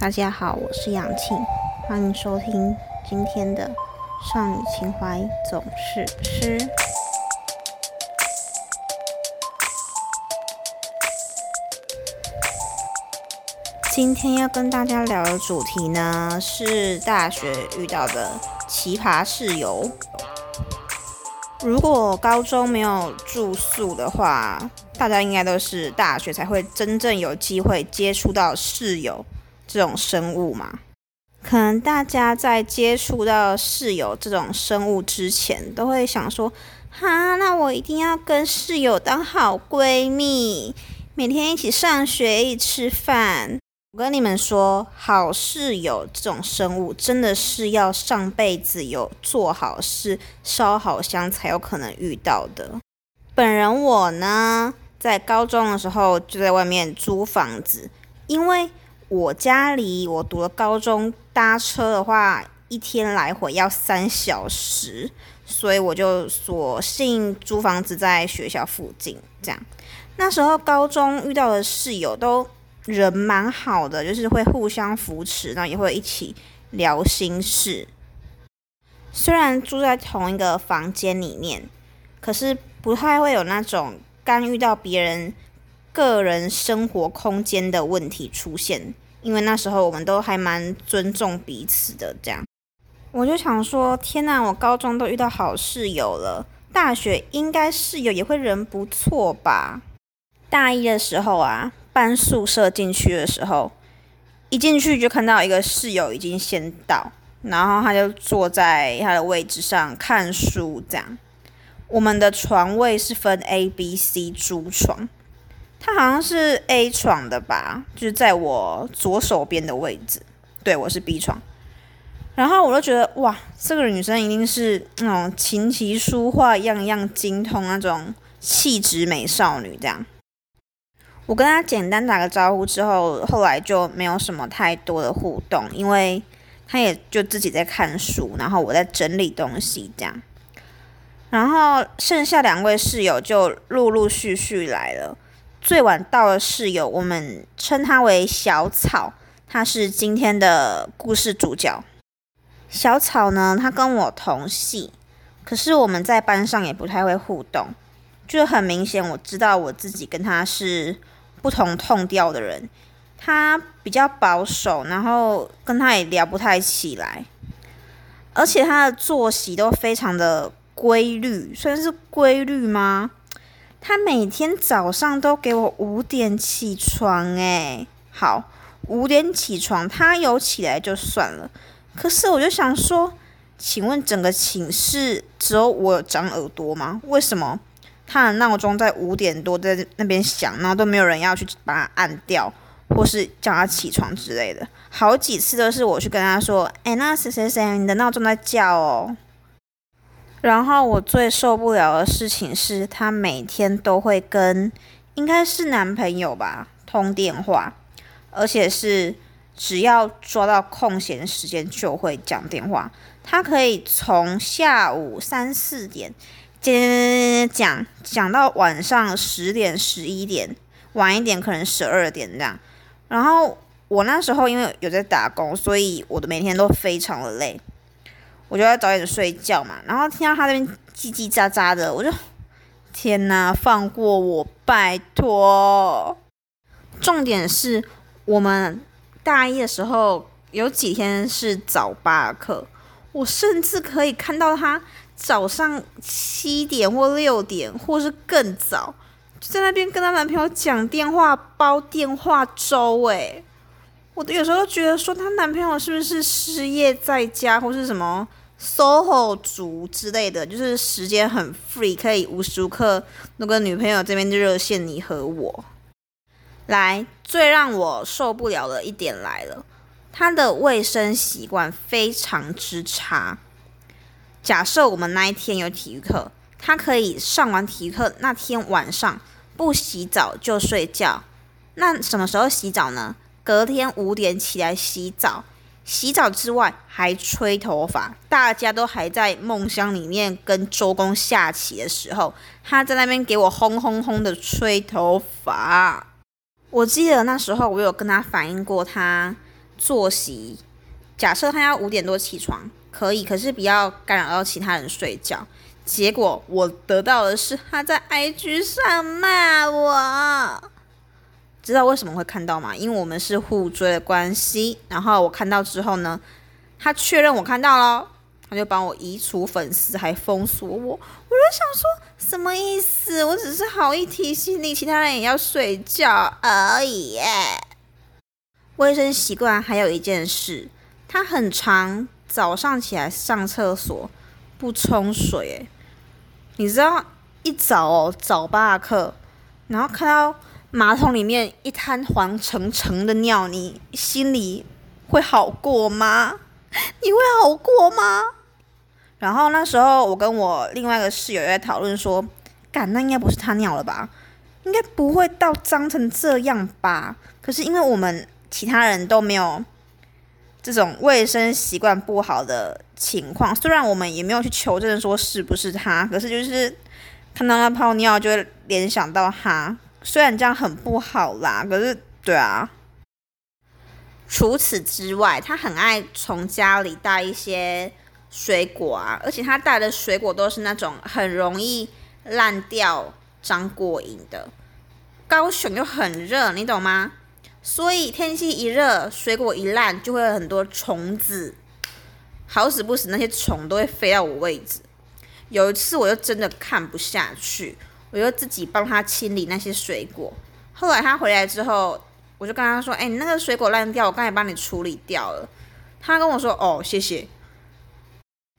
大家好，我是杨庆，欢迎收听今天的《少女情怀总是诗》。今天要跟大家聊的主题呢，是大学遇到的奇葩室友。如果高中没有住宿的话，大家应该都是大学才会真正有机会接触到室友这种生物嘛？可能大家在接触到室友这种生物之前，都会想说：哈，那我一定要跟室友当好闺蜜，每天一起上学，一起吃饭。我跟你们说，好室友这种生物真的是要上辈子有做好事、烧好香才有可能遇到的。本人我呢，在高中的时候就在外面租房子，因为我家离我读了高中搭车的话，一天来回要三小时，所以我就索性租房子在学校附近。这样，那时候高中遇到的室友都。人蛮好的，就是会互相扶持，然后也会一起聊心事。虽然住在同一个房间里面，可是不太会有那种干预到别人个人生活空间的问题出现，因为那时候我们都还蛮尊重彼此的。这样，我就想说，天呐，我高中都遇到好室友了，大学应该室友也会人不错吧？大一的时候啊。搬宿舍进去的时候，一进去就看到一个室友已经先到，然后他就坐在他的位置上看书。这样，我们的床位是分 A、B、C 猪床，他好像是 A 床的吧，就是在我左手边的位置。对我是 B 床，然后我就觉得哇，这个女生一定是那种琴棋书画样样精通那种气质美少女这样。我跟他简单打个招呼之后，后来就没有什么太多的互动，因为他也就自己在看书，然后我在整理东西这样。然后剩下两位室友就陆陆续续来了。最晚到的室友，我们称他为小草，他是今天的故事主角。小草呢，他跟我同系，可是我们在班上也不太会互动，就很明显我知道我自己跟他是。不同痛调的人，他比较保守，然后跟他也聊不太起来，而且他的作息都非常的规律，算是规律吗？他每天早上都给我五点起床，诶，好，五点起床，他有起来就算了，可是我就想说，请问整个寝室只有我长耳朵吗？为什么？他的闹钟在五点多在那边响，然后都没有人要去把它按掉，或是叫他起床之类的。好几次都是我去跟他说：“哎，那谁谁谁，你的闹钟在叫哦。”然后我最受不了的事情是他每天都会跟应该是男朋友吧通电话，而且是只要抓到空闲时间就会讲电话。他可以从下午三四点。讲讲讲到晚上十点十一点，晚一点可能十二点这样。然后我那时候因为有在打工，所以我的每天都非常的累，我就要早点睡觉嘛。然后听到他那边叽叽喳喳的，我就天哪，放过我，拜托！重点是我们大一的时候有几天是早八课，我甚至可以看到他。早上七点或六点，或是更早，就在那边跟她男朋友讲电话，煲电话粥。诶，我有时候觉得说，她男朋友是不是失业在家，或是什么 SOHO 族之类的，就是时间很 free，可以无时无刻都跟女朋友这边热线你和我。来，最让我受不了的一点来了，他的卫生习惯非常之差。假设我们那一天有体育课，他可以上完体育课那天晚上不洗澡就睡觉。那什么时候洗澡呢？隔天五点起来洗澡。洗澡之外还吹头发，大家都还在梦乡里面跟周公下棋的时候，他在那边给我轰轰轰的吹头发。我记得那时候我有跟他反映过他作息，假设他要五点多起床，可以，可是不要干扰到其他人睡觉。结果我得到的是他在 IG 上骂我，知道为什么会看到吗？因为我们是互追的关系。然后我看到之后呢，他确认我看到了，他就帮我移除粉丝，还封锁我。我就想说，什么意思？我只是好意提醒你，其他人也要睡觉而已。卫生习惯还有一件事，他很常早上起来上厕所不冲水，你知道一早哦早八课，然后看到马桶里面一滩黄澄澄的尿，你心里会好过吗？你会好过吗？然后那时候我跟我另外一个室友在讨论说，干那应该不是他尿了吧？应该不会到脏成这样吧？可是因为我们其他人都没有这种卫生习惯不好的情况，虽然我们也没有去求证说是不是他，可是就是看到那泡尿就会联想到他。虽然这样很不好啦，可是对啊。除此之外，他很爱从家里带一些水果啊，而且他带的水果都是那种很容易烂掉、长果蝇的。高雄又很热，你懂吗？所以天气一热，水果一烂，就会有很多虫子。好死不死，那些虫都会飞到我位置。有一次，我就真的看不下去，我就自己帮他清理那些水果。后来他回来之后，我就跟他说：“哎，你那个水果烂掉，我刚才帮你处理掉了。”他跟我说：“哦，谢谢。”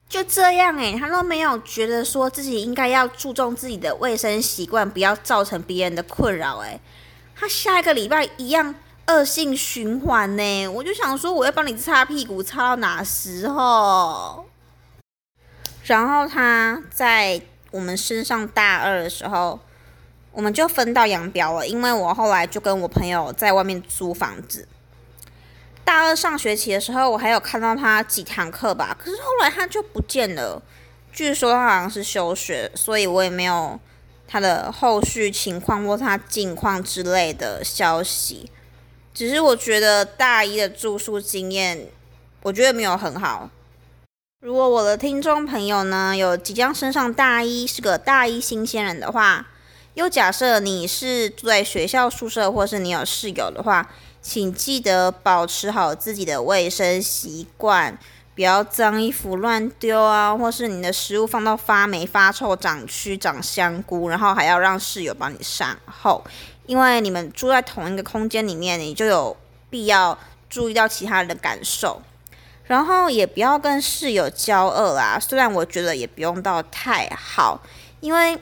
就这样哎，他都没有觉得说自己应该要注重自己的卫生习惯，不要造成别人的困扰哎。他下一个礼拜一样。恶性循环呢，我就想说，我要帮你擦屁股，擦到哪时候？然后他在我们升上大二的时候，我们就分道扬镳了，因为我后来就跟我朋友在外面租房子。大二上学期的时候，我还有看到他几堂课吧，可是后来他就不见了。据说他好像是休学，所以我也没有他的后续情况或他近况之类的消息。只是我觉得大一的住宿经验，我觉得没有很好。如果我的听众朋友呢有即将升上大一，是个大一新鲜人的话，又假设你是住在学校宿舍，或是你有室友的话，请记得保持好自己的卫生习惯，不要脏衣服乱丢啊，或是你的食物放到发霉、发臭、长蛆、长香菇，然后还要让室友帮你善后。因为你们住在同一个空间里面，你就有必要注意到其他人的感受，然后也不要跟室友交恶啊。虽然我觉得也不用到太好，因为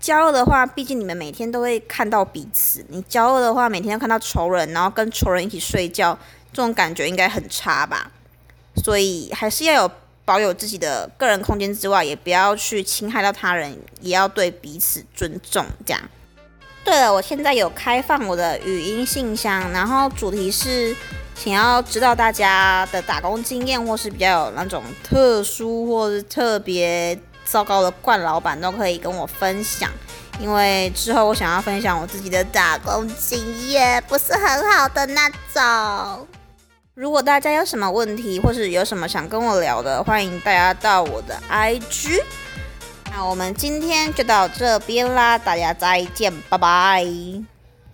交恶的话，毕竟你们每天都会看到彼此。你交恶的话，每天要看到仇人，然后跟仇人一起睡觉，这种感觉应该很差吧。所以还是要有保有自己的个人空间之外，也不要去侵害到他人，也要对彼此尊重，这样。对了，我现在有开放我的语音信箱，然后主题是想要知道大家的打工经验，或是比较有那种特殊或是特别糟糕的惯老板，都可以跟我分享。因为之后我想要分享我自己的打工经验，不是很好的那种。如果大家有什么问题，或是有什么想跟我聊的，欢迎大家到我的 IG。那我们今天就到这边啦，大家再见，拜拜。